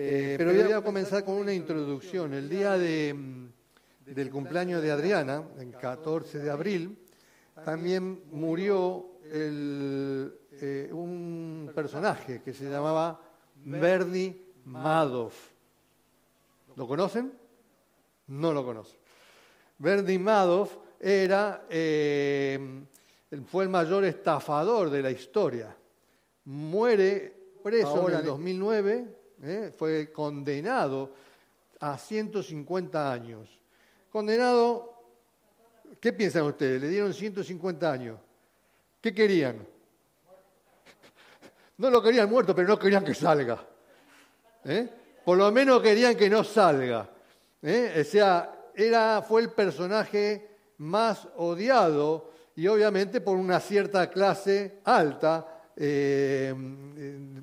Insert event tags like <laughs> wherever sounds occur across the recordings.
Eh, pero voy a comenzar con una introducción. El día de, mm, del cumpleaños de Adriana, el 14 de abril, también murió eh, un personaje que se llamaba Bernie Madoff. ¿Lo conocen? No lo conocen. Bernie Madoff era, eh, fue el mayor estafador de la historia. Muere preso en el 2009, eh, fue condenado a 150 años. Condenado, ¿qué piensan ustedes? Le dieron 150 años. ¿Qué querían? No lo querían muerto, pero no querían que salga. ¿Eh? Por lo menos querían que no salga. ¿Eh? O sea, era, fue el personaje más odiado y obviamente por una cierta clase alta, eh,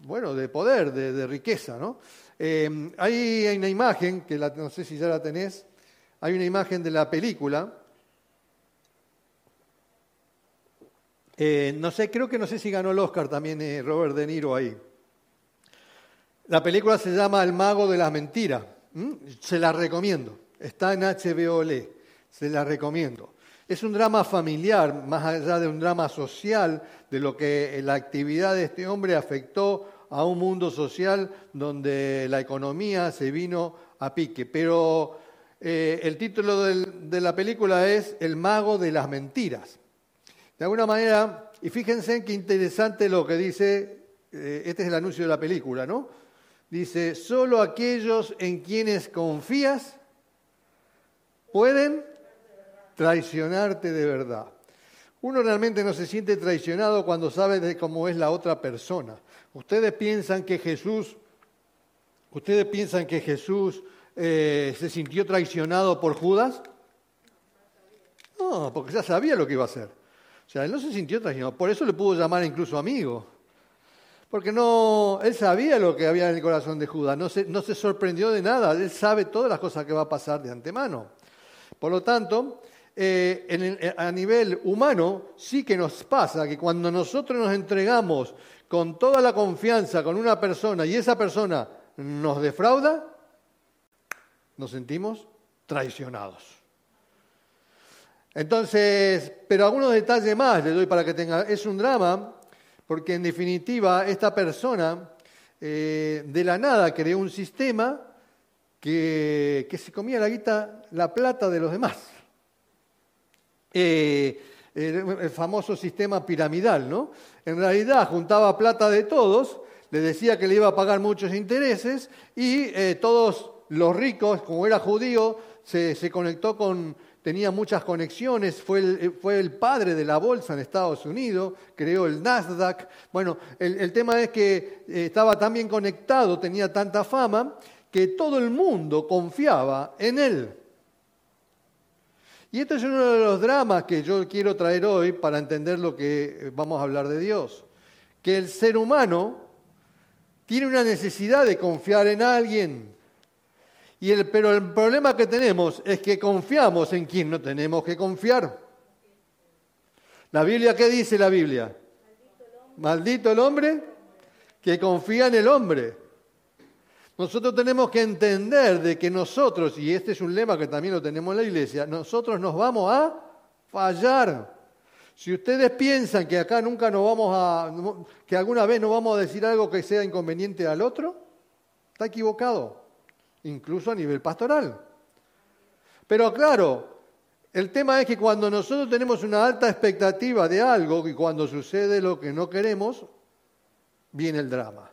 bueno, de poder, de, riqueza. ¿no? hay una imagen, que no sé si ya la tenés, hay una imagen de la película Eh, no sé, creo que no sé si ganó el Oscar también eh, Robert De Niro ahí. La película se llama El mago de las mentiras. Se la recomiendo. Está en HBO Le. Se la recomiendo. Es un drama familiar, más allá de un drama social, de lo que la actividad de este hombre afectó a un mundo social donde la economía se vino a pique. Pero eh, el título de la película es El mago de las mentiras. De alguna manera, y fíjense qué interesante lo que dice, eh, este es el anuncio de la película, ¿no? Dice, solo aquellos en quienes confías pueden traicionarte de verdad. Uno realmente no se siente traicionado cuando sabe de cómo es la otra persona. Ustedes piensan que Jesús, ustedes piensan que Jesús eh, se sintió traicionado por Judas. No, porque ya sabía lo que iba a hacer. O sea, él no se sintió traicionado. Por eso le pudo llamar incluso amigo. Porque no, él sabía lo que había en el corazón de Judas. No se, no se sorprendió de nada. Él sabe todas las cosas que va a pasar de antemano. Por lo tanto, eh, a nivel humano sí que nos pasa que cuando nosotros nos entregamos con toda la confianza con una persona y esa persona nos defrauda, nos sentimos traicionados. Entonces, pero algunos detalles más le doy para que tenga. Es un drama, porque en definitiva esta persona eh, de la nada creó un sistema que, se comía la guita, la plata de los demás. Eh, el, famoso sistema piramidal, ¿no? En realidad juntaba plata de todos, le decía que le iba a pagar muchos intereses y eh, todos los ricos, como era judío, se conectó con, tenía muchas conexiones, fue el, eh, fue el, padre de la bolsa en Estados Unidos, creó el Nasdaq. Bueno, el, tema es que estaba tan bien conectado, tenía tanta fama, que todo el mundo confiaba en él. Y este es uno de los dramas que yo quiero traer hoy para entender lo que eh, vamos a hablar de Dios. Que el ser humano tiene una necesidad de confiar en alguien, pero el problema que tenemos es que confiamos en quien no tenemos que confiar. ¿La Biblia qué dice la Biblia? Maldito el hombre que confía en el hombre. Nosotros tenemos que entender de que nosotros, y este es un lema que también lo tenemos en la iglesia, nosotros nos vamos a fallar. Si ustedes piensan que acá nunca nos vamos a, que alguna vez no vamos a decir algo que sea inconveniente al otro, está equivocado incluso a nivel pastoral. Pero claro, el tema es que cuando nosotros tenemos una alta expectativa de algo y cuando sucede lo que no queremos, viene el drama.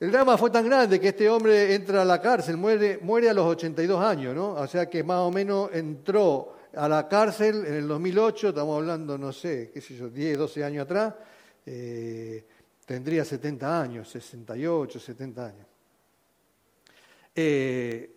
El drama fue tan grande que este hombre entra a la cárcel, muere, muere a los 82 años, ¿no? O sea que más o menos entró a la cárcel en el 2008, estamos hablando, no sé, qué sé yo, 10, 12 años atrás, eh, tendría 70 años, 68, 70 años. Eh,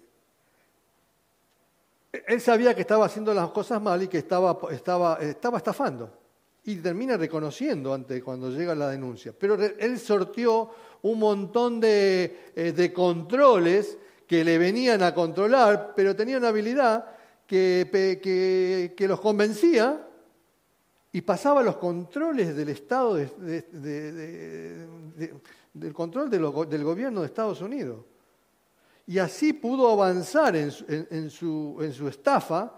él sabía que estaba haciendo las cosas mal y que estaba, estaba, estaba estafando. Y termina reconociendo ante cuando llega la denuncia. Pero él sortió un montón de, eh, de controles que le venían a controlar, pero tenía una habilidad que, que, que los convencía y pasaba los controles del Estado de, del control del gobierno de Estados Unidos. Y así pudo avanzar en su, en su estafa,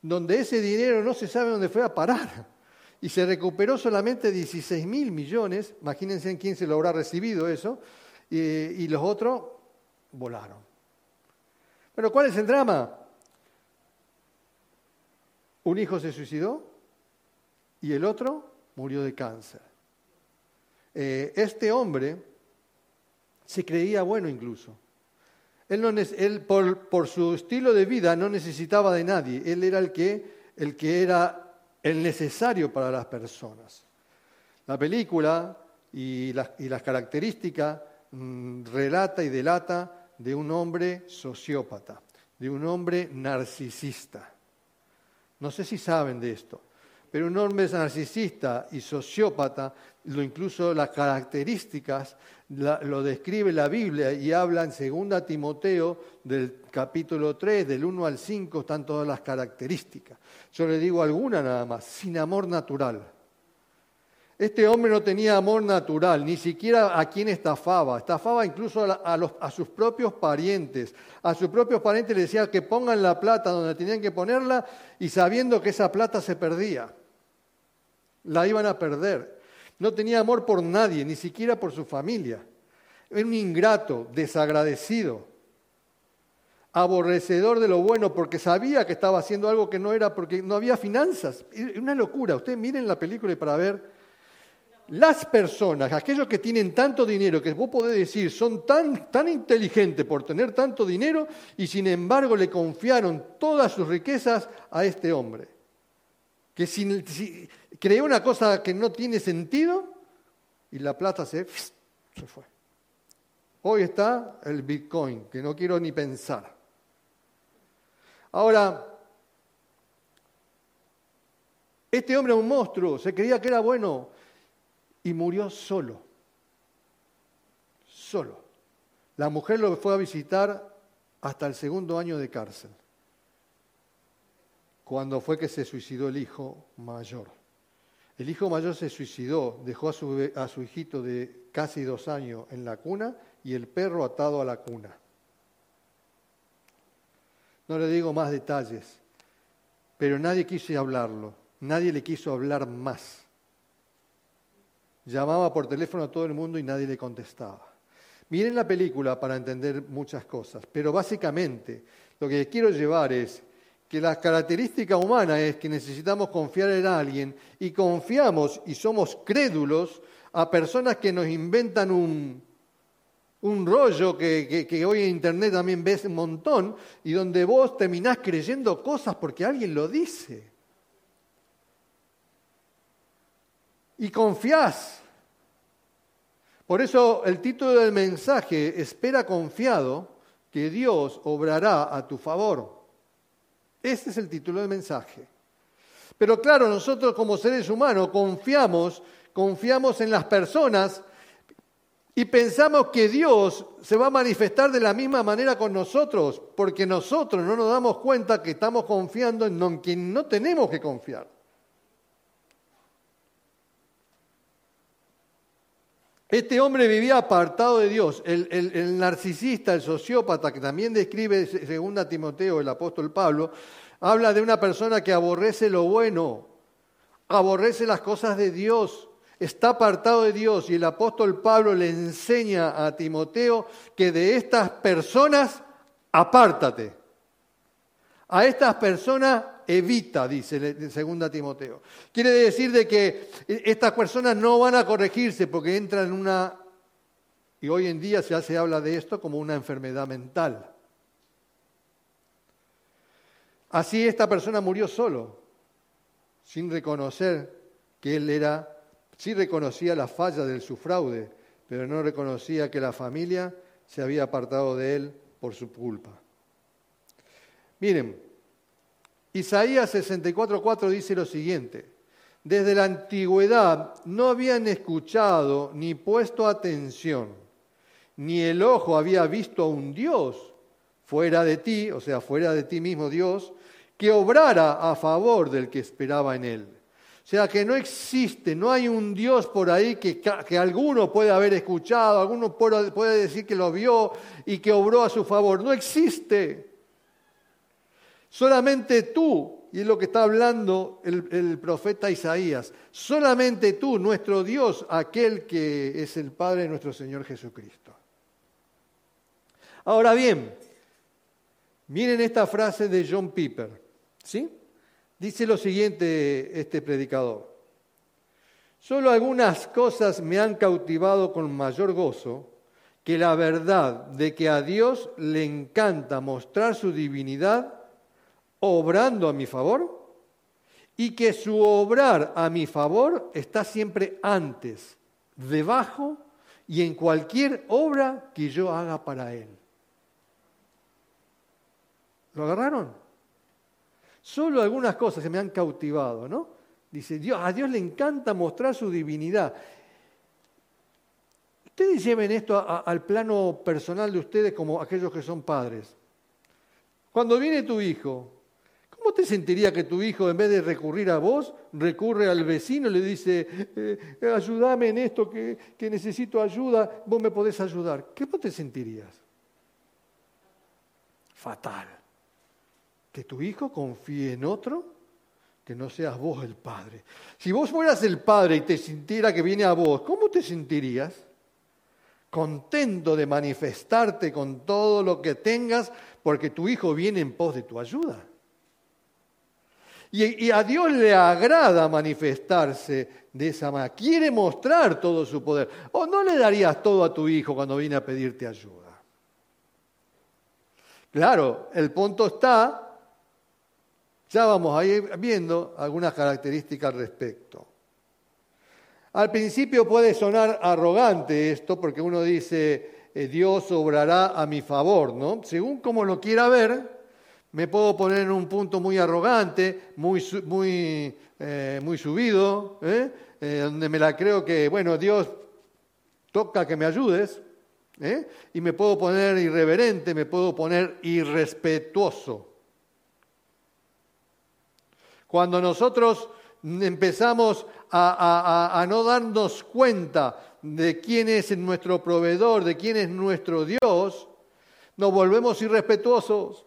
donde ese dinero no se sabe dónde fue a parar. Y se recuperó solamente 16 mil millones, imagínense en quién se lo habrá recibido eso, y, los otros volaron. Pero ¿cuál es el drama? Un hijo se suicidó y el otro murió de cáncer. Eh, este hombre se creía bueno incluso. Él, por, por, su estilo de vida no necesitaba de nadie. Él era el que, el que era el necesario para las personas. La película y las, y las características Mm, relata y delata de un hombre sociópata, de un hombre narcisista. No sé si saben de esto, pero un hombre narcisista y sociópata, lo incluso las características lo describe la Biblia y habla en 2 Timoteo del capítulo 3, del 1 al 5, están todas las características. Yo le digo alguna nada más, sin amor natural. Este hombre no tenía amor natural, ni siquiera a quien estafaba. Estafaba incluso a, sus propios parientes. A sus propios parientes le decía que pongan la plata donde tenían que ponerla y sabiendo que esa plata se perdía. La iban a perder. No tenía amor por nadie, ni siquiera por su familia. Era un ingrato, desagradecido, aborrecedor de lo bueno porque sabía que estaba haciendo algo que no era porque no había finanzas. Una locura. Ustedes miren la película y para ver las personas, aquellos que tienen tanto dinero, que vos podés decir son tan, tan inteligentes por tener tanto dinero y sin embargo le confiaron todas sus riquezas a este hombre, que creó una cosa que no tiene sentido y la plata se, <sniffs> se fue. Hoy está el Bitcoin, que no quiero ni pensar. Ahora, este hombre es un monstruo, se creía que era bueno, y murió solo. Solo. La mujer lo fue a visitar hasta el segundo año de cárcel, cuando fue que se suicidó el hijo mayor. El hijo mayor se suicidó, dejó a su, hijito de casi dos años en la cuna y el perro atado a la cuna. No le digo más detalles, pero nadie quiso hablarlo, nadie le quiso hablar más. Llamaba por teléfono a todo el mundo y nadie le contestaba. Miren la película para entender muchas cosas, pero básicamente lo que quiero llevar es que la característica humana es que necesitamos confiar en alguien y confiamos y somos crédulos a personas que nos inventan un, un rollo que, que, hoy en Internet también ves un montón y donde vos terminás creyendo cosas porque alguien lo dice. y confías. Por eso el título del mensaje, espera confiado que Dios obrará a tu favor. Este es el título del mensaje. Pero claro, nosotros como seres humanos confiamos, confiamos en las personas y pensamos que Dios se va a manifestar de la misma manera con nosotros, porque nosotros no nos damos cuenta que estamos confiando en quien no tenemos que confiar. Este hombre vivía apartado de Dios. El, narcisista, el sociópata, que también describe según Timoteo el apóstol Pablo, habla de una persona que aborrece lo bueno, aborrece las cosas de Dios, está apartado de Dios. Y el apóstol Pablo le enseña a Timoteo que de estas personas apártate. A estas personas evita, dice 2 Timoteo. Quiere decir de que estas personas no van a corregirse porque entran en una, y hoy en día ya se habla de esto como una enfermedad mental. Así esta persona murió solo, sin reconocer que él era, sí reconocía la falla de su fraude, pero no reconocía que la familia se había apartado de él por su culpa. Miren, Isaías 64:4 dice lo siguiente, desde la antigüedad no habían escuchado ni puesto atención, ni el ojo había visto a un Dios fuera de ti, o sea, fuera de ti mismo Dios, que obrara a favor del que esperaba en él. O sea que no existe, no hay un Dios por ahí que, que alguno puede haber escuchado, alguno puede decir que lo vio y que obró a su favor. No existe. Solamente tú, y es lo que está hablando el, profeta Isaías, solamente tú, nuestro Dios, aquel que es el Padre de nuestro Señor Jesucristo. Ahora bien, miren esta frase de John Piper, ¿sí? Dice lo siguiente este predicador. Solo algunas cosas me han cautivado con mayor gozo que la verdad de que a Dios le encanta mostrar su divinidad obrando a mi favor y que su obrar a mi favor está siempre antes, debajo y en cualquier obra que yo haga para Él. ¿Lo agarraron? Solo algunas cosas se me han cautivado, ¿no? Dice, Dios, a Dios le encanta mostrar su divinidad. Ustedes lleven esto al plano personal de ustedes como aquellos que son padres. Cuando viene tu hijo, ¿cómo te sentiría que tu hijo, en vez de recurrir a vos, recurre al vecino y le dice, eh, ayúdame en esto, que, que necesito ayuda, vos me podés ayudar? ¿Qué te sentirías? Fatal que tu hijo confíe en otro, que no seas vos el padre. Si vos fueras el padre y te sintiera que viene a vos, ¿cómo te sentirías? Contento de manifestarte con todo lo que tengas porque tu hijo viene en pos de tu ayuda. Y, a Dios le agrada manifestarse de esa manera. Quiere mostrar todo su poder. ¿O no le darías todo a tu hijo cuando viene a pedirte ayuda? Claro, el punto está ya vamos a ir viendo algunas características al respecto. Al principio puede sonar arrogante esto, porque uno dice, eh, Dios obrará a mi favor, ¿no? Según como lo quiera ver, me puedo poner en un punto muy arrogante, muy, muy, eh, muy subido, ¿eh? donde me la creo que, bueno, Dios toca que me ayudes, y me puedo poner irreverente, me puedo poner irrespetuoso. Cuando nosotros empezamos a, no darnos cuenta de quién es nuestro proveedor, de quién es nuestro Dios, nos volvemos irrespetuosos.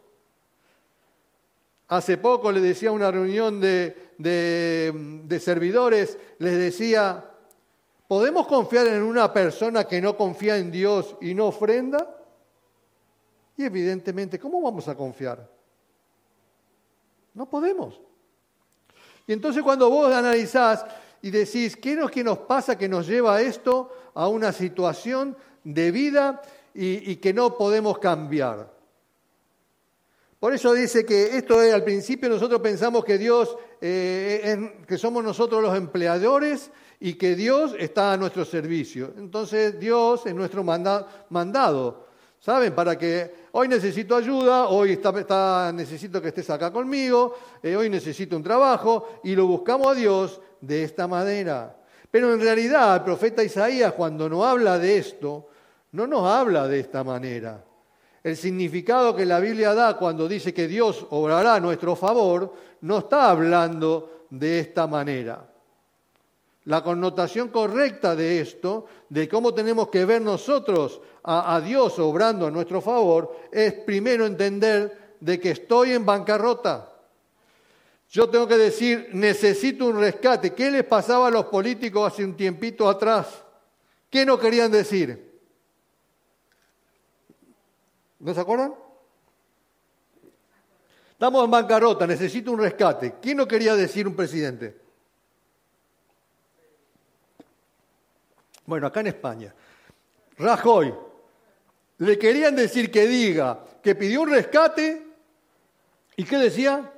Hace poco le decía una reunión de, de, servidores, les decía, ¿podemos confiar en una persona que no confía en Dios y no ofrenda? Y evidentemente, ¿cómo vamos a confiar? No podemos. Y entonces cuando vos analizás y decís, ¿qué es lo que nos pasa que nos lleva a esto, a una situación de vida y, que no podemos cambiar? Por eso dice que esto es, al principio nosotros pensamos que Dios, eh, que somos nosotros los empleadores y que Dios está a nuestro servicio. Entonces Dios es nuestro mandado. ¿Saben? Para que hoy necesito ayuda, hoy está, necesito que estés acá conmigo, eh, hoy necesito un trabajo, y lo buscamos a Dios de esta manera. Pero en realidad el profeta Isaías cuando nos habla de esto, no nos habla de esta manera. El significado que la Biblia da cuando dice que Dios obrará a nuestro favor, no está hablando de esta manera. La connotación correcta de esto, de cómo tenemos que ver nosotros a, Dios obrando a nuestro favor, es primero entender de que estoy en bancarrota. Yo tengo que decir, necesito un rescate. ¿Qué les pasaba a los políticos hace un tiempito atrás? ¿Qué no querían decir? ¿No se acuerdan? Estamos en bancarrota, necesito un rescate. ¿Qué no quería decir un presidente? Bueno, acá en España, Rajoy, le querían decir que diga que pidió un rescate y ¿qué decía?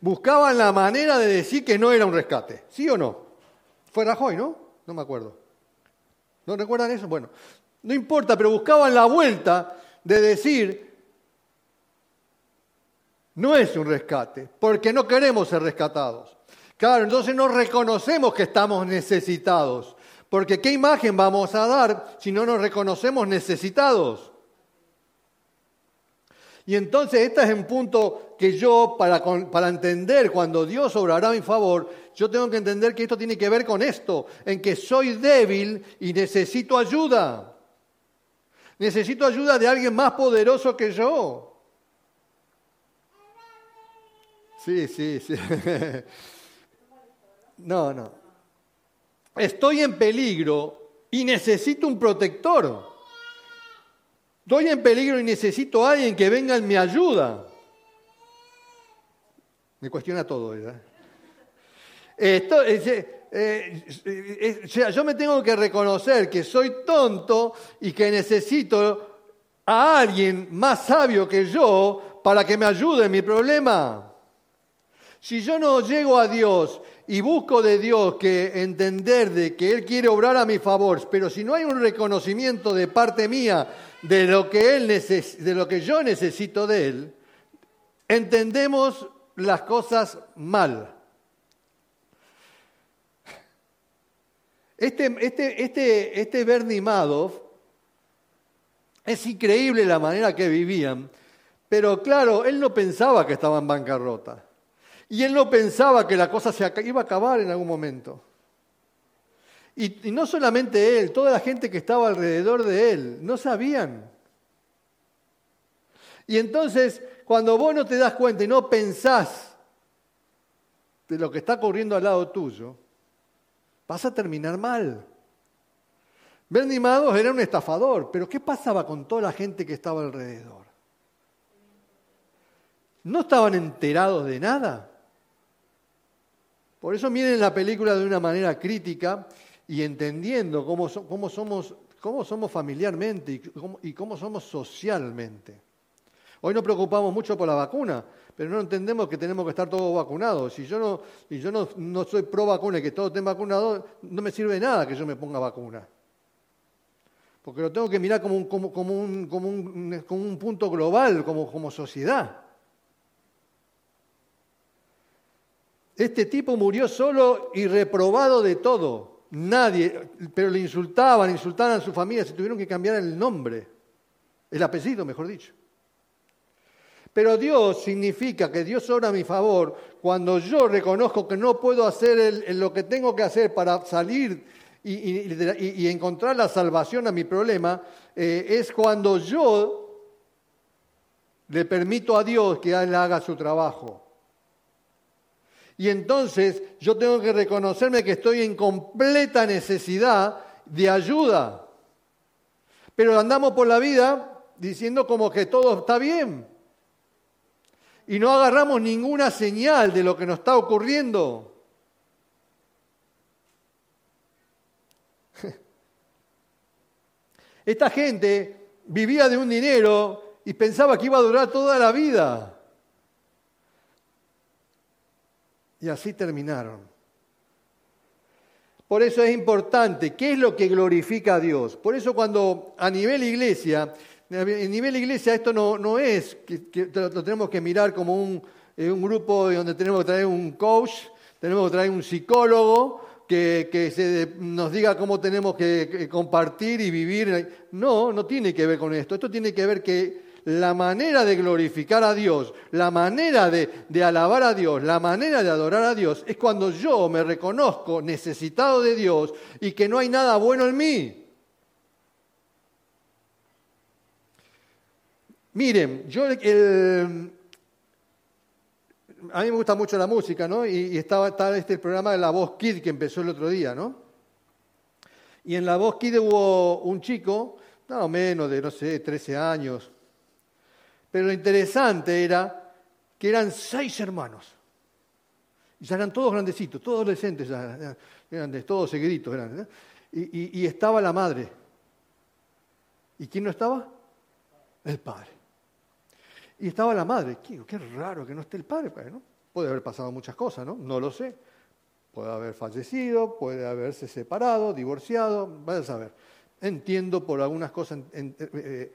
Buscaban la manera de decir que no era un rescate, ¿sí o no? Fue Rajoy, ¿no? No me acuerdo. ¿No recuerdan eso? Bueno, no importa, pero buscaban la vuelta de decir, no es un rescate, porque no queremos ser rescatados. Claro, entonces no reconocemos que estamos necesitados. Porque ¿qué imagen vamos a dar si no nos reconocemos necesitados? Y entonces este es un punto que yo, para, para entender cuando Dios obrará a mi favor, yo tengo que entender que esto tiene que ver con esto, en que soy débil y necesito ayuda. Necesito ayuda de alguien más poderoso que yo. Sí, sí, sí. <laughs> No, no. Estoy en peligro y necesito un protector. Estoy en peligro y necesito a alguien que venga y me ayuda. Me cuestiona todo, ¿verdad? Esto, eh, eh, yo me tengo que reconocer que soy tonto y que necesito a alguien más sabio que yo para que me ayude en mi problema. Si yo no llego a Dios y busco de Dios que entender de que Él quiere obrar a mi favor, pero si no hay un reconocimiento de parte mía de lo que, él de lo que yo necesito de Él, entendemos las cosas mal. Este, este, este, este Bernie Madoff, es increíble la manera que vivían, pero claro, él no pensaba que estaba en bancarrota. Y él no pensaba que la cosa se iba a acabar en algún momento. Y, no solamente él, toda la gente que estaba alrededor de él, no sabían. Y entonces, cuando vos no te das cuenta y no pensás de lo que está ocurriendo al lado tuyo, vas a terminar mal. Bernie Madoff era un estafador, pero ¿qué pasaba con toda la gente que estaba alrededor? ¿No estaban enterados de nada? Por eso miren la película de una manera crítica y entendiendo cómo, somos, cómo somos familiarmente y cómo, somos socialmente. Hoy nos preocupamos mucho por la vacuna, pero no entendemos que tenemos que estar todos vacunados. Si yo no, si yo no, soy pro vacuna y que todos estén vacunados, no me sirve nada que yo me ponga vacuna. Porque lo tengo que mirar como un, como, un, como un, punto global, como, como sociedad. Este tipo murió solo y reprobado de todo. Nadie, pero le insultaban, insultaban a su familia, se tuvieron que cambiar el nombre, el apellido, mejor dicho. Pero Dios significa que Dios obra a mi favor cuando yo reconozco que no puedo hacer lo que tengo que hacer para salir y, encontrar la salvación a mi problema, eh, es cuando yo le permito a Dios que Él haga su trabajo. Y entonces yo tengo que reconocerme que estoy en completa necesidad de ayuda. Pero andamos por la vida diciendo como que todo está bien. Y no agarramos ninguna señal de lo que nos está ocurriendo. <laughs> Esta gente vivía de un dinero y pensaba que iba a durar toda la vida. Y así terminaron. Por eso es importante, ¿qué es lo que glorifica a Dios? Por eso cuando a nivel iglesia, a nivel iglesia esto no, no es que, lo, tenemos que mirar como un, eh, un, grupo donde tenemos que traer un coach, tenemos que traer un psicólogo que, que nos diga cómo tenemos que compartir y vivir. No, no tiene que ver con esto. Esto tiene que ver que la manera de glorificar a Dios, la manera de, alabar a Dios, la manera de adorar a Dios, es cuando yo me reconozco necesitado de Dios y que no hay nada bueno en mí. Miren, yo a mí me gusta mucho la música, ¿no? Y, estaba, estaba, este programa de La Voz Kid que empezó el otro día, ¿no? Y en La Voz Kid hubo un chico, no menos de, no sé, 13 años, pero lo interesante era que eran seis hermanos. Y ya eran todos grandecitos, todos adolescentes, ya, todos seguiditos. Eran, y, estaba la madre. ¿Y quién no estaba? El padre. Y estaba la madre. Qué, qué raro que no esté el padre. ¿no? Puede haber pasado muchas cosas, ¿no? No lo sé. Puede haber fallecido, puede haberse separado, divorciado, vaya a saber. Entiendo por algunas cosas en, eh,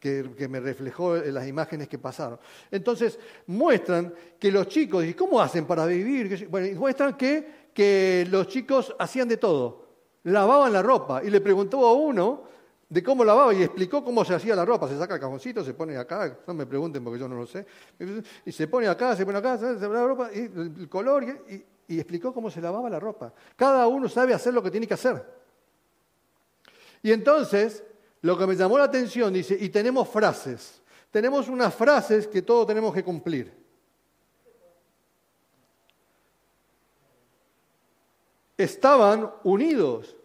que, me reflejó en las imágenes que pasaron. Entonces, muestran que los chicos, ¿y cómo hacen para vivir? Bueno, muestran que, que los chicos hacían de todo. Lavaban la ropa. Y le preguntó a uno, de cómo lavaba y explicó cómo se hacía la ropa. Se saca el cajoncito, se pone acá, no me pregunten porque yo no lo sé, y se pone acá, se pone acá, se pone la ropa, y el color, y, y explicó cómo se lavaba la ropa. Cada uno sabe hacer lo que tiene que hacer. Y entonces, lo que me llamó la atención, dice, y tenemos frases. Tenemos unas frases que todos tenemos que cumplir. Estaban unidos.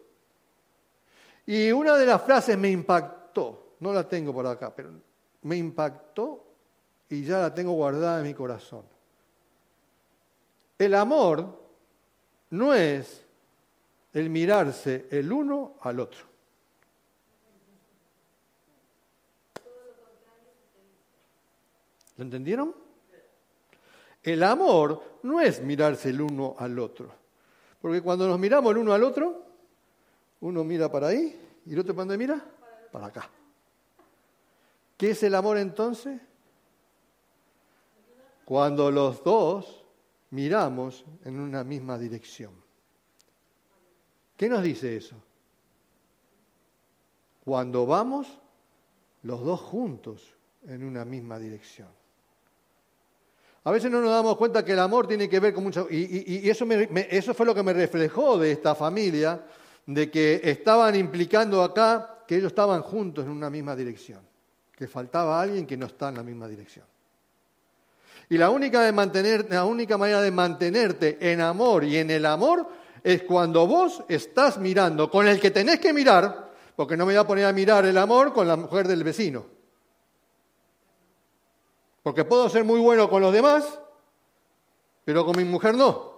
Y una de las frases me impactó, no la tengo por acá, pero me impactó y ya la tengo guardada en mi corazón. El amor no es el mirarse el uno al otro. ¿Lo entendieron? El amor no es mirarse el uno al otro. Porque cuando nos miramos el uno al otro, uno mira para ahí y el otro para dónde mira? Para acá. ¿Qué es el amor entonces? Cuando los dos miramos en una misma dirección. ¿Qué nos dice eso? Cuando vamos los dos juntos en una misma dirección. A veces no nos damos cuenta que el amor tiene que ver con mucho... Y, eso, eso fue lo que me reflejó de esta familia, de que estaban implicando acá que ellos estaban juntos en una misma dirección, que faltaba alguien que no está en la misma dirección. Y la única, de mantener, la única manera de mantenerte en amor y en el amor es cuando vos estás mirando con el que tenés que mirar, porque no me voy a poner a mirar el amor con la mujer del vecino. Porque puedo ser muy bueno con los demás, pero con mi mujer no.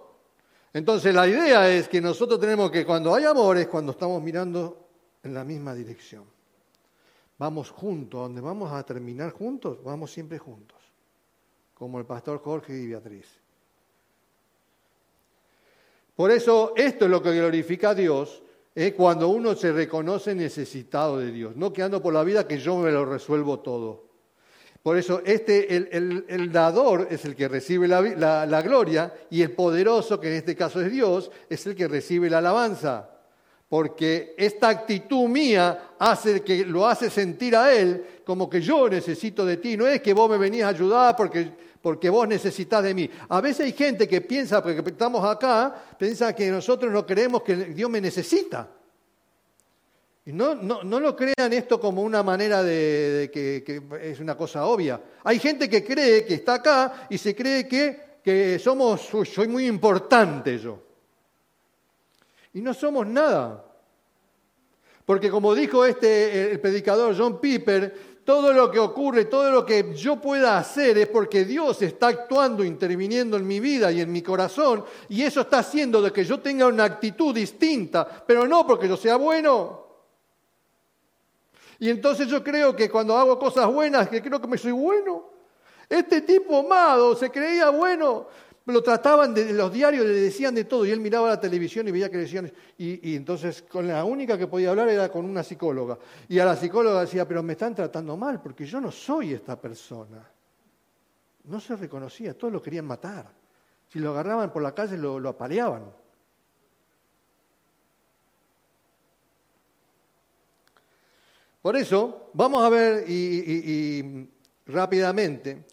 Entonces la idea es que nosotros tenemos que cuando hay amor es cuando estamos mirando en la misma dirección. Vamos juntos, donde vamos a terminar juntos, vamos siempre juntos, como el pastor Jorge y Beatriz. Por eso esto es lo que glorifica a Dios, es cuando uno se reconoce necesitado de Dios, no quedando por la vida que yo me lo resuelvo todo. Por eso este, el, dador es el que recibe la, la, gloria y el poderoso, que en este caso es Dios, es el que recibe la alabanza. Porque esta actitud mía hace que lo hace sentir a Él como que yo necesito de ti. No es que vos me venís a ayudar porque, porque vos necesitas de mí. A veces hay gente que piensa, porque estamos acá, piensa que nosotros no creemos que Dios me necesita. Y no, no, no, lo crean esto como una manera de, que, es una cosa obvia. Hay gente que cree que está acá y se cree que, que somos, soy muy importante yo. Y no somos nada. Porque como dijo este, el predicador John Piper, todo lo que ocurre, todo lo que yo pueda hacer es porque Dios está actuando, interviniendo en mi vida y en mi corazón, y eso está haciendo de que yo tenga una actitud distinta, pero no porque yo sea bueno, y entonces yo creo que cuando hago cosas buenas, que creo que me soy bueno. Este tipo amado se creía bueno, lo trataban de los diarios, le decían de todo, y él miraba la televisión y veía que le decían, y, entonces con la única que podía hablar era con una psicóloga. Y a la psicóloga decía, pero me están tratando mal, porque yo no soy esta persona. No se reconocía, todos lo querían matar. Si lo agarraban por la calle lo, lo apaleaban. Por eso, vamos a ver y, rápidamente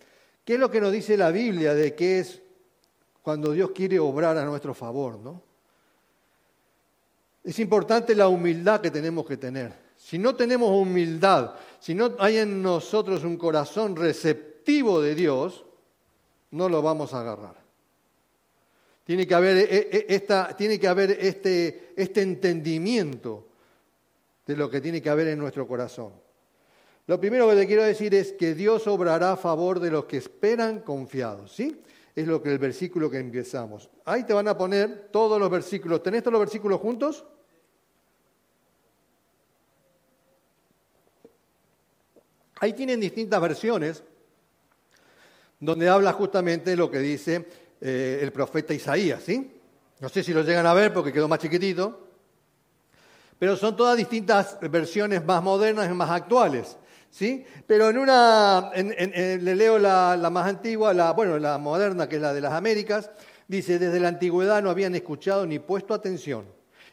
qué es lo que nos dice la Biblia de qué es cuando Dios quiere obrar a nuestro favor, ¿no? Es importante la humildad que tenemos que tener. Si no tenemos humildad, si no hay en nosotros un corazón receptivo de Dios, no lo vamos a agarrar. Tiene que haber, eh, eh, esta, tiene que haber este, este entendimiento de lo que tiene que haber en nuestro corazón. Lo primero que te quiero decir es que Dios obrará a favor de los que esperan confiados, ¿sí? Es lo que el versículo que empezamos. Ahí te van a poner todos los versículos. ¿Tenés todos los versículos juntos? Ahí tienen distintas versiones donde habla justamente lo que dice eh, el profeta Isaías, ¿sí? No sé si lo llegan a ver porque quedó más chiquitito pero son todas distintas versiones más modernas y más actuales. ¿sí? Pero en una, le leo la, más antigua, la, bueno, la moderna, que es la de las Américas, dice, desde la antigüedad no habían escuchado ni puesto atención,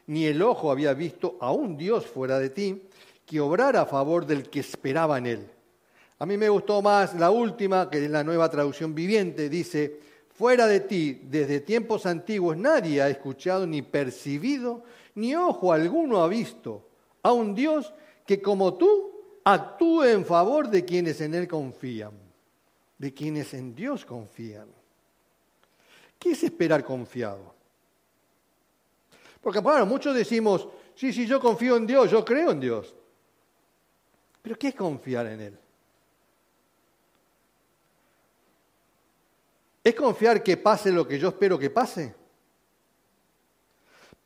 ni el ojo había visto a un Dios fuera de ti, que obrara a favor del que esperaba en él. A mí me gustó más la última, que es la nueva traducción viviente, dice, fuera de ti, desde tiempos antiguos, nadie ha escuchado ni percibido, ni ojo alguno ha visto a un Dios que como tú actúe en favor de quienes en Él confían, de quienes en Dios confían. ¿Qué es esperar confiado? Porque, bueno, muchos decimos, sí, sí, yo confío en Dios, yo creo en Dios. Pero ¿qué es confiar en Él? ¿Es confiar que pase lo que yo espero que pase?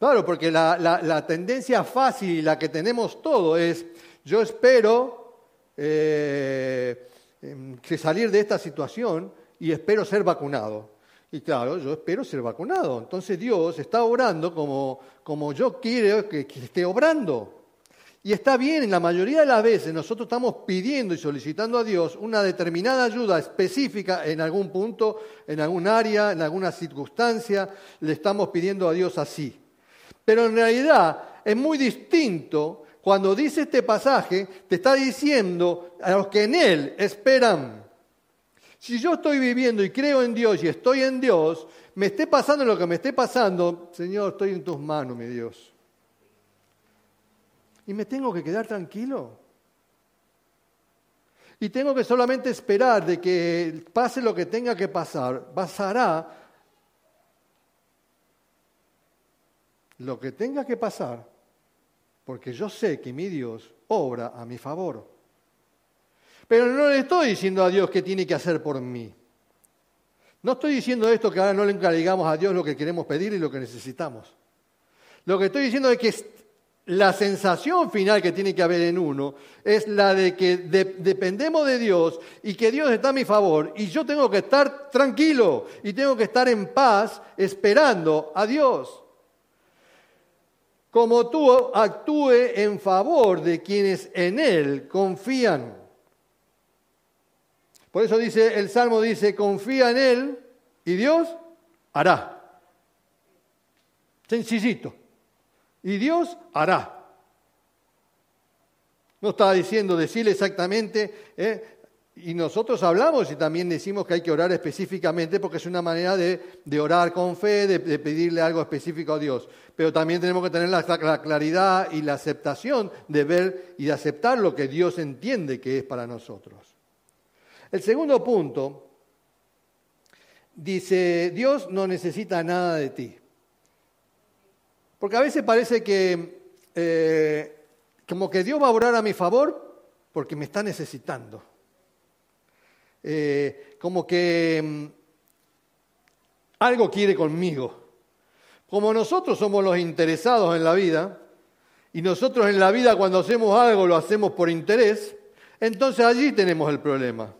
Claro, porque la, tendencia fácil y la que tenemos todo es, yo espero eh, em, salir de esta situación y espero ser vacunado. Y claro, yo espero ser vacunado. Entonces Dios está obrando como, como yo quiero que, que esté obrando. Y está bien, en la mayoría de las veces nosotros estamos pidiendo y solicitando a Dios una determinada ayuda específica en algún punto, en algún área, en alguna circunstancia, le estamos pidiendo a Dios así. Pero en realidad es muy distinto cuando dice este pasaje, te está diciendo a los que en Él esperan. Si yo estoy viviendo y creo en Dios y estoy en Dios, me esté pasando lo que me esté pasando, Señor, estoy en tus manos, mi Dios y me tengo que quedar tranquilo. Y tengo que solamente esperar de que pase lo que tenga que pasar. Pasará lo que tenga que pasar, porque yo sé que mi Dios obra a mi favor. Pero no le estoy diciendo a Dios qué tiene que hacer por mí. No estoy diciendo esto que ahora no le encargamos a Dios lo que queremos pedir y lo que necesitamos. Lo que estoy diciendo es que la sensación final que tiene que haber en uno es la de que dependemos de Dios y que Dios está a mi favor y yo tengo que estar tranquilo y tengo que estar en paz esperando a Dios. Como tú actúe en favor de quienes en Él confían. Por eso dice, el Salmo dice, confía en Él y Dios hará. Sencillito y Dios hará. No estaba diciendo decirle exactamente, ¿eh? Y nosotros hablamos y también decimos que hay que orar específicamente porque es una manera de, orar con fe, de, pedirle algo específico a Dios. Pero también tenemos que tener la, la claridad y la aceptación de ver y de aceptar lo que Dios entiende que es para nosotros. El segundo punto dice, Dios no necesita nada de ti. Porque a veces parece que eh, como que Dios va a orar a mi favor porque me está necesitando. Eh, como que mm, algo quiere conmigo. Como nosotros somos los interesados en la vida, y nosotros en la vida cuando hacemos algo lo hacemos por interés, entonces allí tenemos el problema.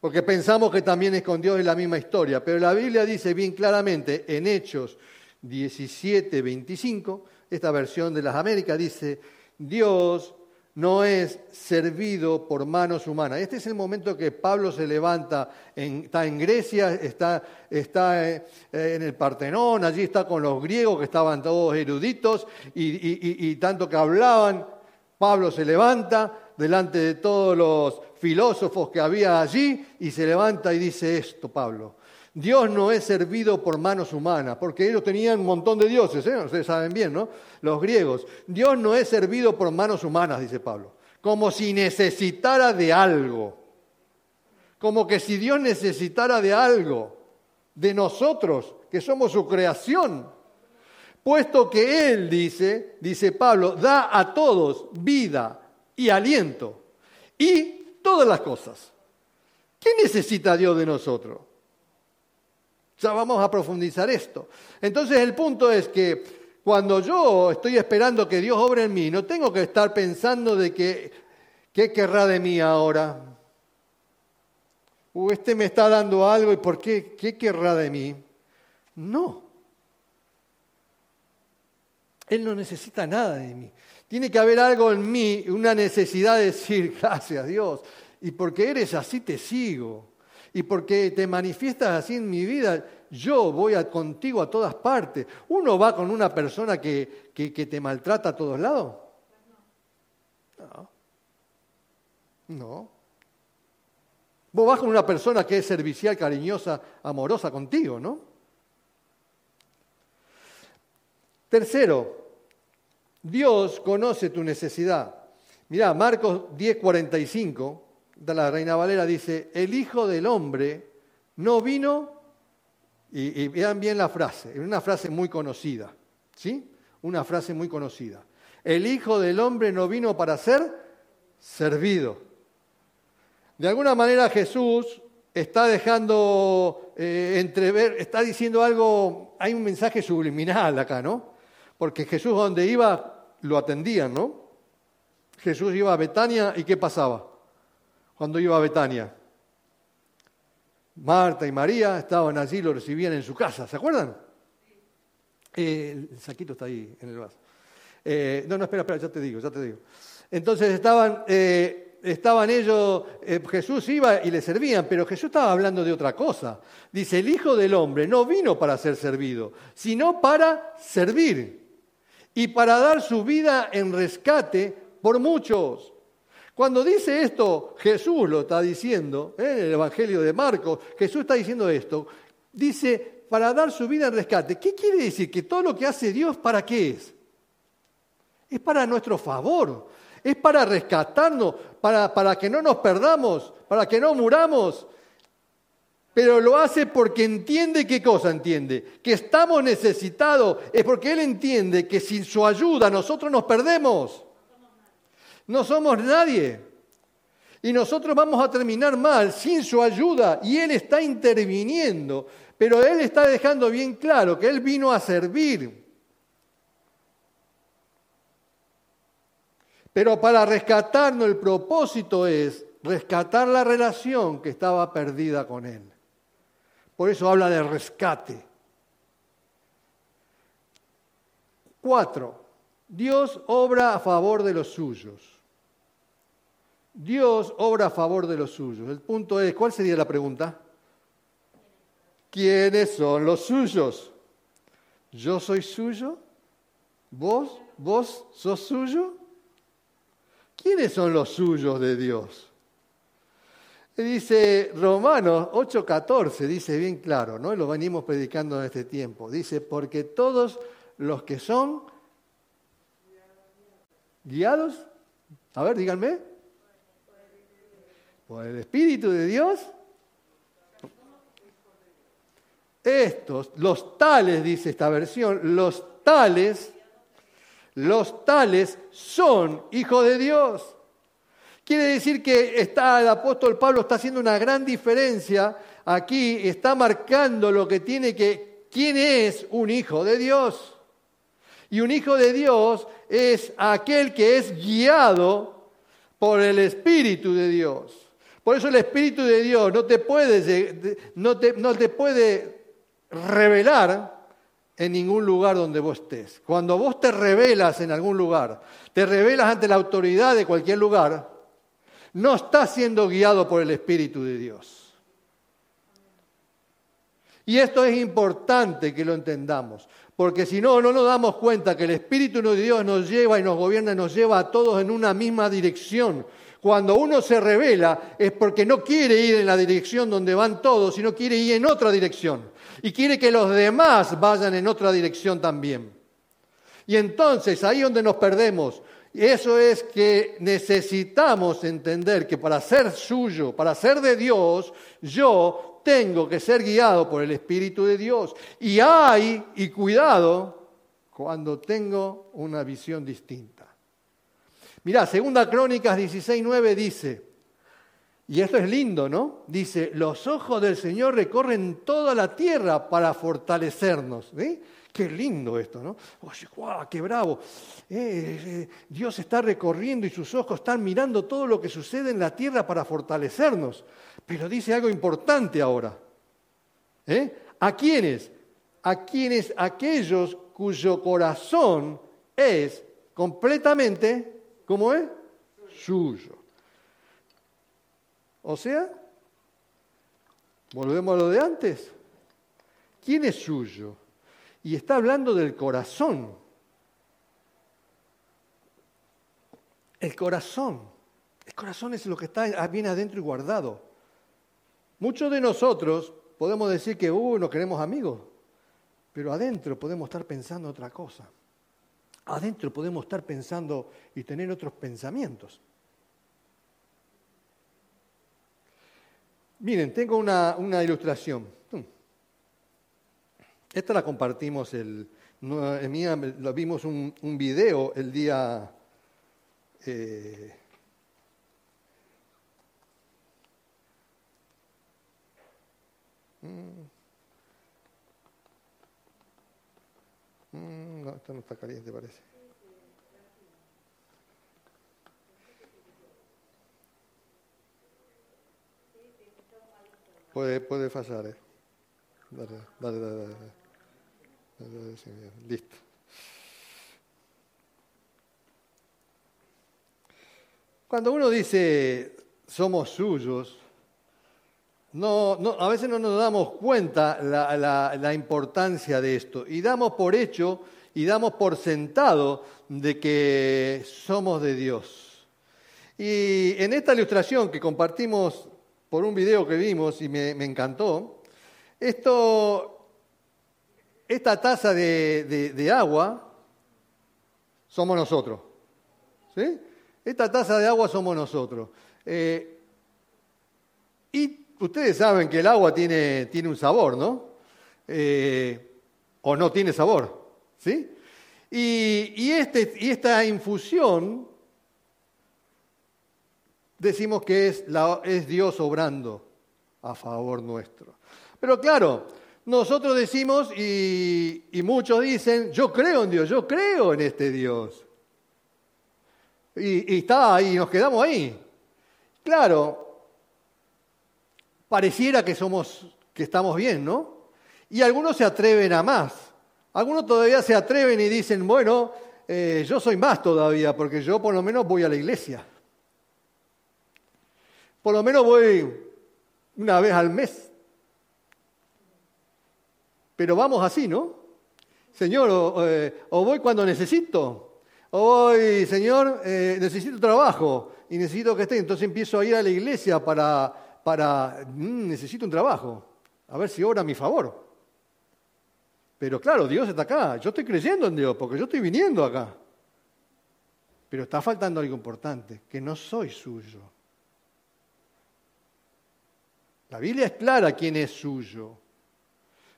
Porque pensamos que también es con Dios la misma historia. Pero la Biblia dice bien claramente en Hechos 17:25, esta versión de las Américas dice, Dios no es servido por manos humanas. Este es el momento que Pablo se levanta, está en Grecia, está, eh, en el Partenón, allí está con los griegos que estaban todos eruditos y, y tanto que hablaban. Pablo se levanta delante de todos los filósofos que había allí y se levanta y dice esto, Pablo. Dios no es servido por manos humanas, porque ellos tenían un montón de dioses, ¿eh? ustedes saben bien, ¿no? Los griegos. Dios no es servido por manos humanas, dice Pablo, como si necesitara de algo. Como que si Dios necesitara de algo, de nosotros, que somos su creación. Puesto que Él dice, dice Pablo, da a todos vida y aliento y todas las cosas. ¿Qué necesita Dios de nosotros? Ya vamos a profundizar esto. Entonces el punto es que cuando yo estoy esperando que Dios obre en mí, no tengo que estar pensando de que, ¿qué querrá de mí ahora? O este me está dando algo y ¿por qué? ¿Qué querrá de mí? No. Él no necesita nada de mí. Tiene que haber algo en mí, una necesidad de decir, <laughs> gracias Dios. Y porque eres así te sigo y porque te manifiestas así en mi vida, yo voy contigo a todas partes. ¿Uno va con una persona que, que, te maltrata a todos lados? No. No. Vos vas con una persona que es servicial, cariñosa, amorosa contigo, ¿no? Tercero, Dios conoce tu necesidad. Mirá, Marcos 10:45, de la Reina Valera dice, el Hijo del Hombre no vino, y, vean bien la frase, una frase muy conocida, ¿sí? Una frase muy conocida. El Hijo del Hombre no vino para ser servido. De alguna manera Jesús está dejando eh, entrever, está diciendo algo, hay un mensaje subliminal acá, ¿no? Porque Jesús donde iba lo atendían, ¿no? Jesús iba a Betania y ¿qué pasaba? Cuando iba a Betania. Marta y María estaban allí, lo recibían en su casa, ¿se acuerdan? Eh, el saquito está ahí en el vaso. Eh, no, no, espera, espera, ya te digo, ya te digo. Entonces estaban, eh, estaban ellos, Jesús iba y le servían, pero Jesús estaba hablando de otra cosa. Dice, el Hijo del Hombre no vino para ser servido, sino para servir y para dar su vida en rescate por muchos. Cuando dice esto, Jesús lo está diciendo, ¿eh? en el Evangelio de Marcos, Jesús está diciendo esto, dice, para dar su vida en rescate. ¿Qué quiere decir? Que todo lo que hace Dios, ¿para qué es? Es para nuestro favor, es para rescatarnos, para, para que no nos perdamos, para que no muramos. Pero lo hace porque entiende qué cosa entiende, que estamos necesitados, es porque Él entiende que sin su ayuda nosotros nos perdemos. No somos nadie. Y nosotros vamos a terminar mal sin su ayuda. Y Él está interviniendo. Pero Él está dejando bien claro que Él vino a servir. Pero para rescatarnos el propósito es rescatar la relación que estaba perdida con Él. Por eso habla de rescate. Cuatro, Dios obra a favor de los suyos. Dios obra a favor de los suyos. El punto es, ¿cuál sería la pregunta? ¿Quiénes son los suyos? ¿Yo soy suyo? ¿Vos? ¿Vos sos suyo? ¿Quiénes son los suyos de Dios? Dice Romanos 8:14, dice bien claro, ¿no? Lo venimos predicando en este tiempo. Dice, porque todos los que son guiados, a ver, díganme, el Espíritu de Dios, estos, los tales, dice esta versión, los tales, los tales son hijos de Dios. Quiere decir que está, el apóstol Pablo está haciendo una gran diferencia aquí, está marcando lo que tiene que, quién es un hijo de Dios. Y un hijo de Dios es aquel que es guiado por el Espíritu de Dios. Por eso el Espíritu de Dios no te puede, no te, no te puede revelar en ningún lugar donde vos estés. Cuando vos te revelas en algún lugar, te revelas ante la autoridad de cualquier lugar, no estás siendo guiado por el Espíritu de Dios. Y esto es importante que lo entendamos, porque si no, no nos damos cuenta que el Espíritu de Dios nos lleva y nos gobierna y nos lleva a todos en una misma dirección. Cuando uno se revela es porque no quiere ir en la dirección donde van todos, sino quiere ir en otra dirección. Y quiere que los demás vayan en otra dirección también. Y entonces ahí donde nos perdemos, eso es que necesitamos entender que para ser suyo, para ser de Dios, yo tengo que ser guiado por el Espíritu de Dios. Y hay, y cuidado, cuando tengo una visión distinta. Mirá, Segunda Crónicas 16.9 dice, y esto es lindo, ¿no? Dice, los ojos del Señor recorren toda la tierra para fortalecernos. Qué lindo esto, ¿no? Oye, guau, qué bravo. Eh, eh, Dios está recorriendo y sus ojos están mirando todo lo que sucede en la tierra para fortalecernos. Pero dice algo importante ahora. ¿Eh? ¿A quiénes? A quienes, aquellos cuyo corazón es completamente ¿Cómo es? Suyo. O sea, volvemos a lo de antes. ¿Quién es suyo? Y está hablando del corazón. El corazón. El corazón es lo que está bien adentro y guardado. Muchos de nosotros podemos decir que, uh, no queremos amigos, pero adentro podemos estar pensando otra cosa. Adentro podemos estar pensando y tener otros pensamientos. Miren, tengo una, ilustración. Esta la compartimos el, en mía, lo vimos un, un video el día eh, mm, mm, no, esto no está caliente, parece. Puede, puede fallar, ¿eh? Dale, dale. dale. dale, dale Listo. Cuando uno dice somos suyos, no, a veces no nos damos cuenta la, la, importancia de esto y damos por hecho y damos por sentado de que somos de Dios. Y en esta ilustración que compartimos por un video que vimos y me, encantó, esto, esta taza de, de agua somos nosotros. ¿Sí? Esta taza de agua somos nosotros. Eh, y ustedes saben que el agua tiene, tiene un sabor, ¿no? Eh, o no tiene sabor, ¿sí? Y, este, y esta infusión decimos que es, Dios obrando a favor nuestro. Pero claro, nosotros decimos y, y muchos dicen, yo creo en Dios, yo creo en este Dios. Y, está ahí, nos quedamos ahí. Claro, pareciera que somos, que estamos bien, ¿no? Y algunos se atreven a más. Algunos todavía se atreven y dicen, bueno, eh, yo soy más todavía, porque yo por lo menos voy a la iglesia. Por lo menos voy una vez al mes. Pero vamos así, ¿no? Señor, o eh, voy cuando necesito, hoy, Señor, eh, necesito trabajo y necesito que esté. Entonces empiezo a ir a la iglesia para, para mm, necesito un trabajo, a ver si obra a mi favor. Pero claro, Dios está acá, yo estoy creyendo en Dios, porque yo estoy viniendo acá. Pero está faltando algo importante, que no soy suyo. La Biblia es clara quién es suyo.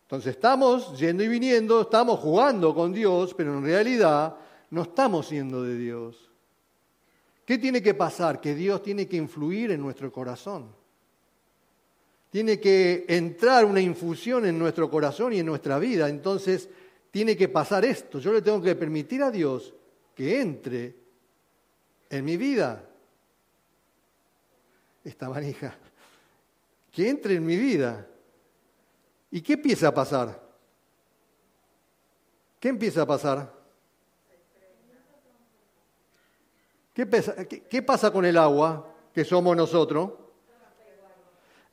Entonces estamos yendo y viniendo, estamos jugando con Dios, pero en realidad no estamos siendo de Dios. ¿Qué tiene que pasar? Que Dios tiene que influir en nuestro corazón. Tiene que entrar una infusión en nuestro corazón y en nuestra vida. Entonces, tiene que pasar esto. Yo le tengo que permitir a Dios que entre en mi vida. Esta manija. Que entre en mi vida. ¿Y qué empieza a pasar? ¿Qué empieza a pasar? ¿Qué, pasa con el agua que somos nosotros?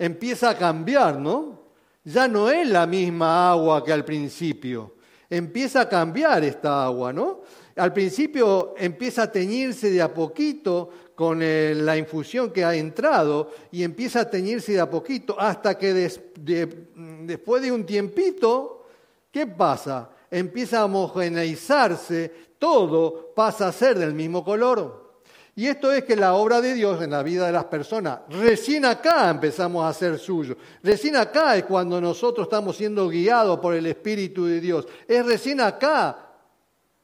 Empieza a cambiar, ¿no? Ya no es la misma agua que al principio. Empieza a cambiar esta agua, ¿no? Al principio empieza a teñirse de a poquito con la infusión que ha entrado y empieza a teñirse de a poquito hasta que después de un tiempito, ¿qué pasa? Empieza a homogeneizarse, todo pasa a ser del mismo color. Y esto es que la obra de Dios en la vida de las personas, recién acá empezamos a ser suyo. Recién acá es cuando nosotros estamos siendo guiados por el Espíritu de Dios. Es recién acá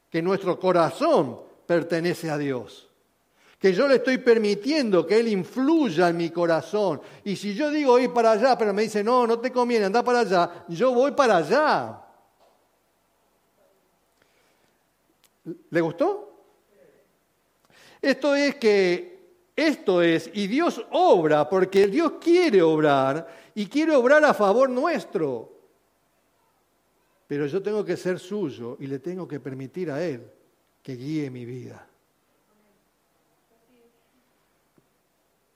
que nuestro corazón pertenece a Dios. Que yo le estoy permitiendo que Él influya en mi corazón. Y si yo digo ir para allá, pero me dice, no, no te conviene, anda para allá, yo voy para allá. ¿Le gustó? Esto es que, esto es, y Dios obra porque Dios quiere obrar y quiere obrar a favor nuestro. Pero yo tengo que ser suyo y le tengo que permitir a Él que guíe mi vida.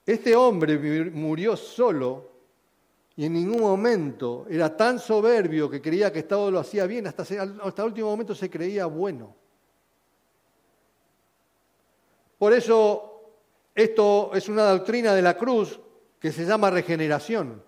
Este hombre murió solo y en ningún momento era tan soberbio que creía que todo lo hacía bien, hasta, hasta el último momento se creía bueno. Por eso esto es una doctrina de la cruz que se llama regeneración.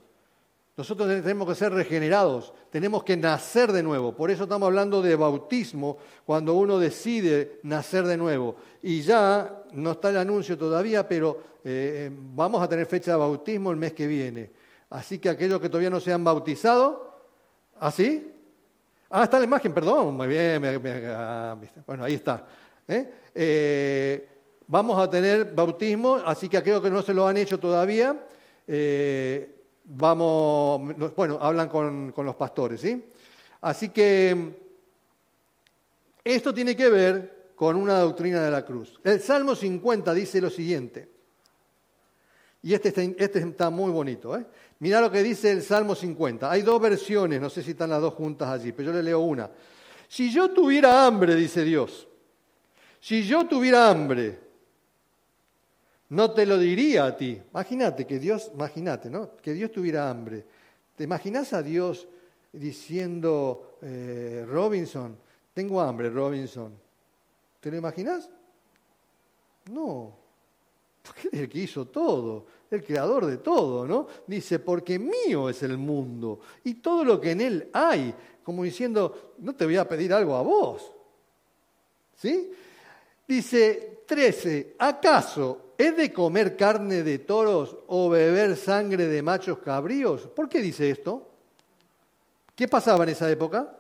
Nosotros tenemos que ser regenerados, tenemos que nacer de nuevo. Por eso estamos hablando de bautismo, cuando uno decide nacer de nuevo. Y ya no está el anuncio todavía, pero eh, vamos a tener fecha de bautismo el mes que viene. Así que aquellos que todavía no se han bautizado, ¿así? ¿ah, ah, está la imagen, perdón. Muy bien, ah, bueno, ahí está. ¿eh? Eh, vamos a tener bautismo, así que aquellos que no se lo han hecho todavía, vamos, bueno, hablan con, los pastores, ¿sí? Así que esto tiene que ver con una doctrina de la cruz. El Salmo 50 dice lo siguiente, y este está, este está muy bonito, ¿eh? Mira lo que dice el Salmo 50. Hay dos versiones, no sé si están las dos juntas allí, pero yo le leo una. Si yo tuviera hambre, dice Dios, si yo tuviera hambre, no te lo diría a ti. Imagínate que Dios, imagínate, ¿no? Que Dios tuviera hambre. ¿Te imaginas a Dios diciendo, eh, Robinson, tengo hambre, Robinson? ¿Te lo imaginas? No. Porque es el que hizo todo, el creador de todo, ¿no? Dice, porque mío es el mundo y todo lo que en él hay, como diciendo, no te voy a pedir algo a vos. ¿Sí? Dice 13, ¿acaso ¿he de comer carne de toros o beber sangre de machos cabríos? ¿Por qué dice esto? ¿Qué pasaba en esa época?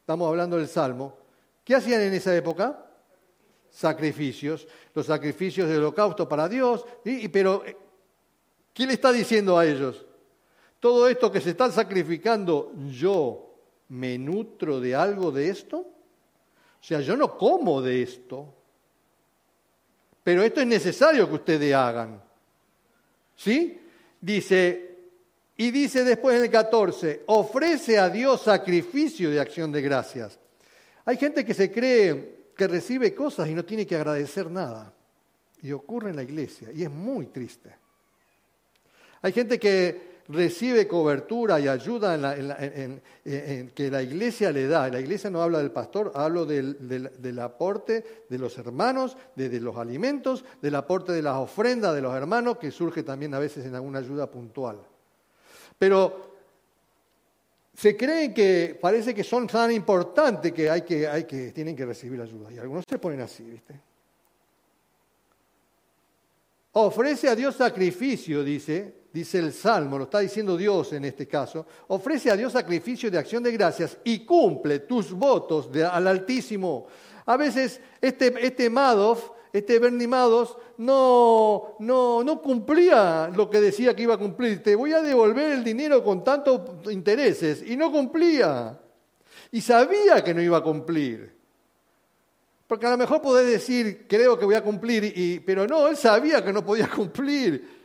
Estamos hablando del Salmo. ¿Qué hacían en esa época? Sacrificios, los sacrificios de holocausto para Dios. Pero, eh, ¿qué le está diciendo a ellos? Todo esto que se están sacrificando, yo me nutro de algo de esto. O sea, yo no como de esto pero esto es necesario que ustedes hagan. ¿Sí? Dice, y dice después en el 14, ofrece a Dios sacrificio de acción de gracias. Hay gente que se cree que recibe cosas y no tiene que agradecer nada. Y ocurre en la iglesia, y es muy triste. Hay gente que recibe cobertura y ayuda en, que la iglesia le da. La iglesia no habla del pastor, hablo del, aporte de los hermanos, de, los alimentos, del aporte de las ofrendas de los hermanos, que surge también a veces en alguna ayuda puntual. Pero se cree que parece que son tan importantes que, hay que, hay que tienen que recibir ayuda. Y algunos se ponen así, ¿viste? Ofrece a Dios sacrificio, dice, dice el Salmo, lo está diciendo Dios en este caso, ofrece a Dios sacrificio de acción de gracias y cumple tus votos al Altísimo. A veces este, este Madoff, este Bernie Madoff, no, no, no cumplía lo que decía que iba a cumplir. Te voy a devolver el dinero con tantos intereses. Y no cumplía. Y sabía que no iba a cumplir. Porque a lo mejor podés decir, creo que voy a cumplir, y, pero no, él sabía que no podía <laughs> cumplir.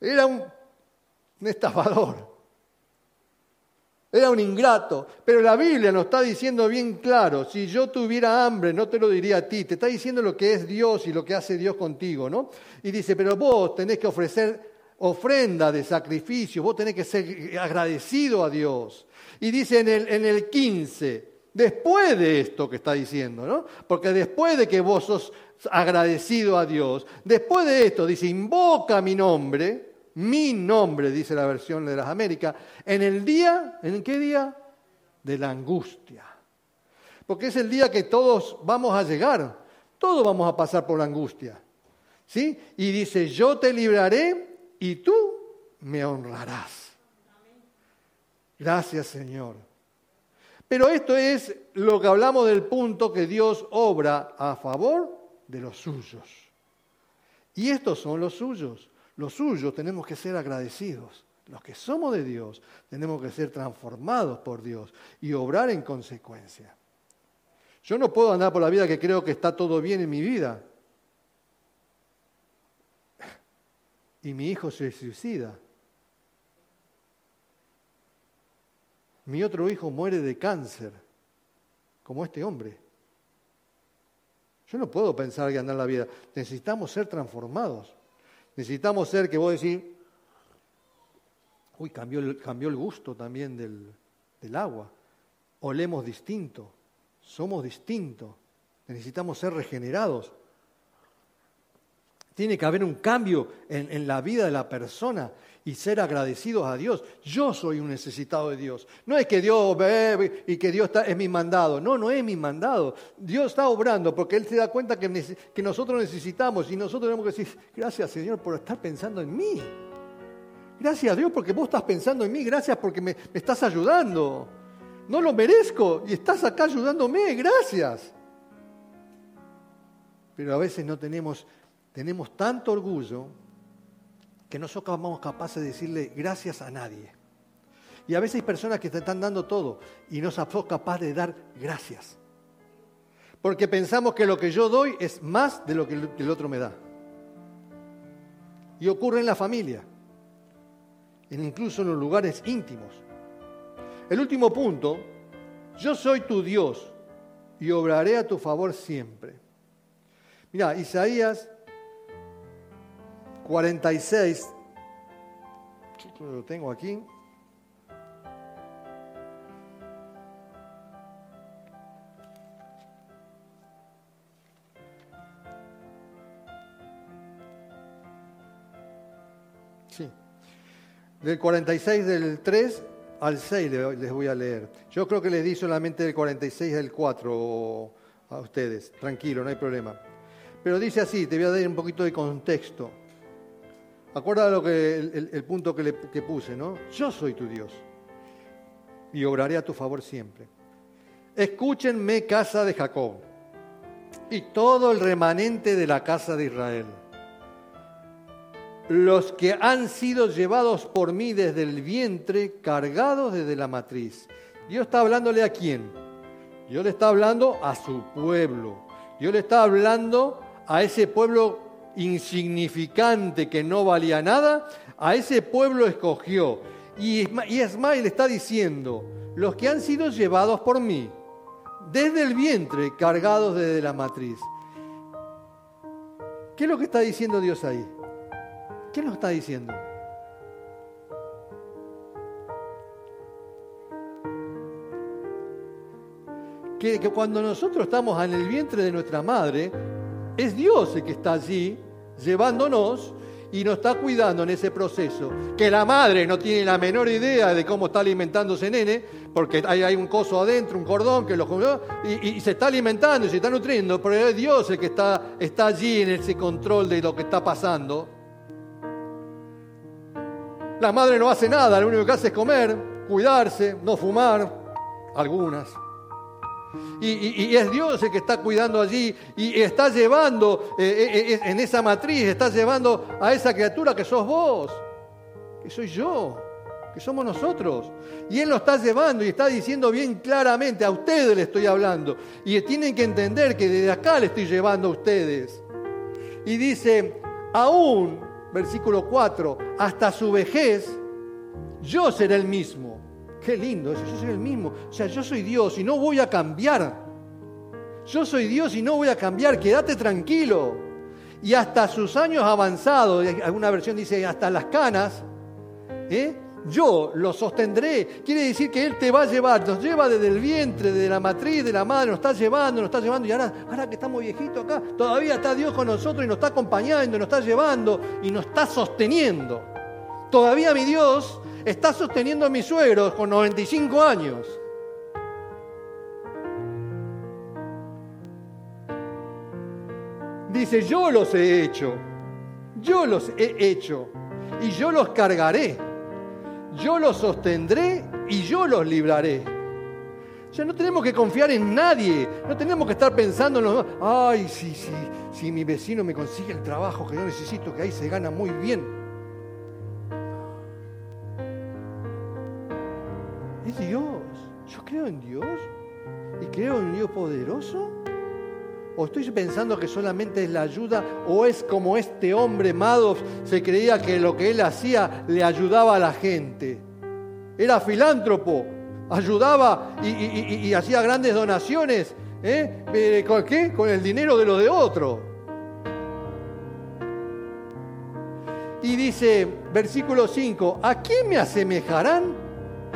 Era un, estafador. Era un ingrato. Pero la Biblia nos está diciendo bien claro, si yo tuviera hambre, no te lo diría a ti. Te está diciendo lo que es Dios y lo que hace Dios contigo, ¿no? Y dice, pero vos tenés que ofrecer ofrenda de sacrificio, vos tenés que ser agradecido a Dios. Y dice en el, en el 15, después de esto que está diciendo, ¿no? Porque después de que vos sos agradecido a Dios, después de esto dice, invoca mi nombre, mi nombre, dice la versión de las Américas, en el día, ¿en qué día? De la angustia. Porque es el día que todos vamos a llegar, todos vamos a pasar por la angustia. ¿Sí? Y dice, yo te libraré y tú me honrarás. Gracias Señor. Pero esto es lo que hablamos del punto que Dios obra a favor de los suyos. Y estos son los suyos. Los suyos tenemos que ser agradecidos. Los que somos de Dios tenemos que ser transformados por Dios y obrar en consecuencia. Yo no puedo andar por la vida que creo que está todo bien en mi vida. Y mi hijo se suicida. Mi otro hijo muere de cáncer, como este hombre. Yo no puedo pensar que andar la vida. Necesitamos ser transformados. Necesitamos ser que vos decís, uy, cambió el, el gusto también del, del agua. Olemos distinto. Somos distintos. Necesitamos ser regenerados. Tiene que haber un cambio en, la vida de la persona y ser agradecidos a Dios. Yo soy un necesitado de Dios. No es que Dios ve y que Dios es mi mandado. No, no es mi mandado. Dios está obrando porque Él se da cuenta que, que nosotros necesitamos y nosotros tenemos que decir, gracias Señor por estar pensando en mí. Gracias a Dios porque vos estás pensando en mí. Gracias porque me, me estás ayudando. No lo merezco y estás acá ayudándome. Gracias. Pero a veces no tenemos tenemos tanto orgullo que no somos capaces de decirle gracias a nadie. Y a veces hay personas que te están dando todo y no somos capaces de dar gracias. Porque pensamos que lo que yo doy es más de lo que el otro me da. Y ocurre en la familia, incluso en los lugares íntimos. El último punto, yo soy tu Dios y obraré a tu favor siempre. Mira, Isaías 46, lo tengo aquí. Sí. Del 46 del 3 al 6 les voy a leer. Yo creo que les di solamente del 46 al 4 a ustedes. Tranquilo, no hay problema. Pero dice así, te voy a dar un poquito de contexto. Acuerda lo que, el, punto que, le, que puse, ¿no? Yo soy tu Dios y obraré a tu favor siempre. Escúchenme, casa de Jacob, y todo el remanente de la casa de Israel. Los que han sido llevados por mí desde el vientre, cargados desde la matriz. Dios está hablándole a quién? Dios le está hablando a su pueblo. Dios le está hablando a ese pueblo insignificante que no valía nada, a ese pueblo escogió. Y Ismael está diciendo, los que han sido llevados por mí, desde el vientre, cargados desde la matriz. ¿Qué es lo que está diciendo Dios ahí? ¿Qué nos está diciendo? Que, que, cuando nosotros estamos en el vientre de nuestra madre, es Dios el que está allí llevándonos y nos está cuidando en ese proceso. Que la madre no tiene la menor idea de cómo está alimentándose nene, porque hay, un coso adentro, un cordón que lo y, y se está alimentando y se está nutriendo, pero es Dios el que está, está allí en ese control de lo que está pasando. La madre no hace nada, lo único que hace es comer, cuidarse, no fumar, algunas. Y, es Dios el que está cuidando allí y está llevando eh, eh, eh, en esa matriz, está llevando a esa criatura que sos vos, que soy yo, que somos nosotros. Y Él lo está llevando y está diciendo bien claramente, a ustedes le estoy hablando. Y tienen que entender que desde acá le estoy llevando a ustedes. Y dice, aún, versículo 4, hasta su vejez, yo seré el mismo Qué lindo eso, yo soy el mismo. O sea, yo soy Dios y no voy a cambiar. Yo soy Dios y no voy a cambiar, quédate tranquilo. Y hasta sus años avanzados, alguna versión dice hasta las canas, ¿eh? yo lo sostendré. Quiere decir que Él te va a llevar, nos lleva desde el vientre, desde la matriz, de la madre, nos está llevando, nos está llevando. Y ahora, ahora que estamos viejitos acá, todavía está Dios con nosotros y nos está acompañando, nos está llevando y nos está sosteniendo. Todavía mi Dios está sosteniendo a mis suegros con 95 años. Dice, yo los he hecho, yo los he hecho y yo los cargaré, yo los sostendré y yo los libraré. Ya no tenemos que confiar en nadie, no tenemos que estar pensando en los... Ay, sí, sí, si mi vecino me consigue el trabajo que yo necesito, que ahí se gana muy bien. Dios. Yo creo en Dios y creo en Dios poderoso. ¿O estoy pensando que solamente es la ayuda? ¿O es como este hombre Madoff se creía que lo que él hacía le ayudaba a la gente? Era filántropo, ayudaba y, hacía grandes donaciones. ¿eh? eh ¿Con qué? Con el dinero de lo de otro. Y dice, versículo 5, ¿a quién me asemejarán?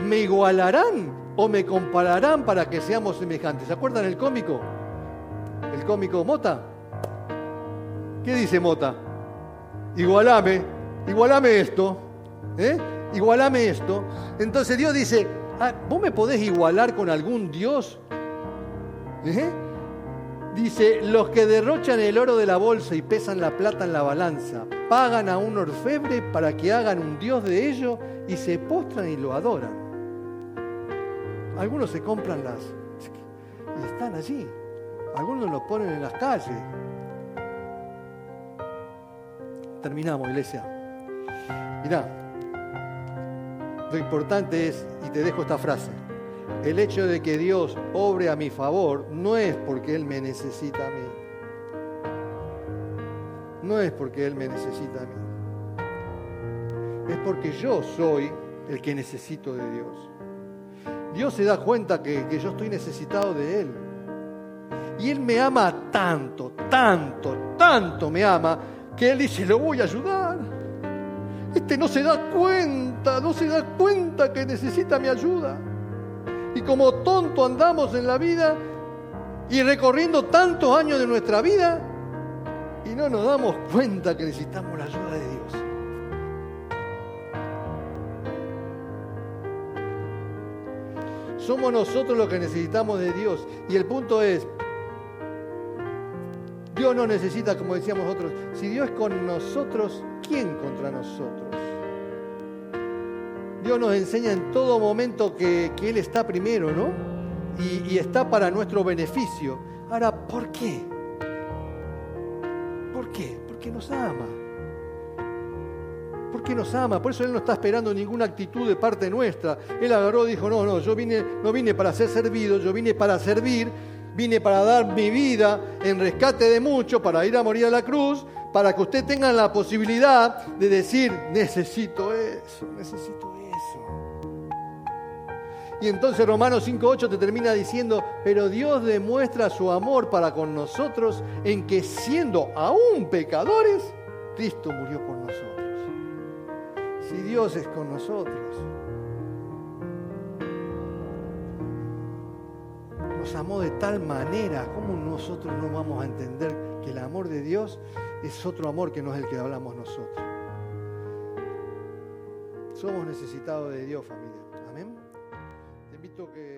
¿Me igualarán o me compararán para que seamos semejantes? ¿Se acuerdan el cómico? El cómico Mota. ¿Qué dice Mota? igualame, igualame esto, ¿eh? igualame esto. Entonces Dios dice, ah, ¿vos me podés igualar con algún Dios? ¿Eh? Dice, los que derrochan el oro de la bolsa y pesan la plata en la balanza, pagan a un orfebre para que hagan un Dios de ellos y se postran y lo adoran. Algunos se compran las y están allí. Algunos los ponen en las calles. Terminamos, iglesia. Mirá, lo importante es, y te dejo esta frase, el hecho de que Dios obre a mi favor no es porque Él me necesita a mí. No es porque Él me necesita a mí. Es porque yo soy el que necesito de Dios. Dios se da cuenta que, yo estoy necesitado de Él. Y Él me ama tanto, tanto, tanto me ama, que Él dice, lo voy a ayudar. Este no se da cuenta, no se da cuenta que necesita mi ayuda. Y como tonto andamos en la vida y recorriendo tantos años de nuestra vida y no nos damos cuenta que necesitamos la ayuda Somos nosotros los que necesitamos de Dios. Y el punto es, Dios no necesita, como decíamos nosotros, si Dios es con nosotros, ¿quién contra nosotros? Dios nos enseña en todo momento que, Él está primero, ¿no? Y está para nuestro beneficio. Ahora, ¿por qué? ¿Por qué? Porque nos ama. Porque nos ama, por eso Él no está esperando ninguna actitud de parte nuestra. Él agarró y dijo, no, no, yo vine, no vine para ser servido, yo vine para servir, vine para dar mi vida en rescate de muchos, para ir a morir a la cruz, para que usted tenga la posibilidad de decir, necesito eso, necesito y entonces Romanos 5.8 te termina diciendo, pero Dios demuestra su amor para con nosotros en que siendo aún pecadores, Cristo murió por nosotros. Si Dios es con nosotros, nos amó de tal manera, ¿cómo nosotros no vamos a entender que el amor de Dios es otro amor que no es el que hablamos nosotros? Somos necesitados de Dios, familia. Amén invito que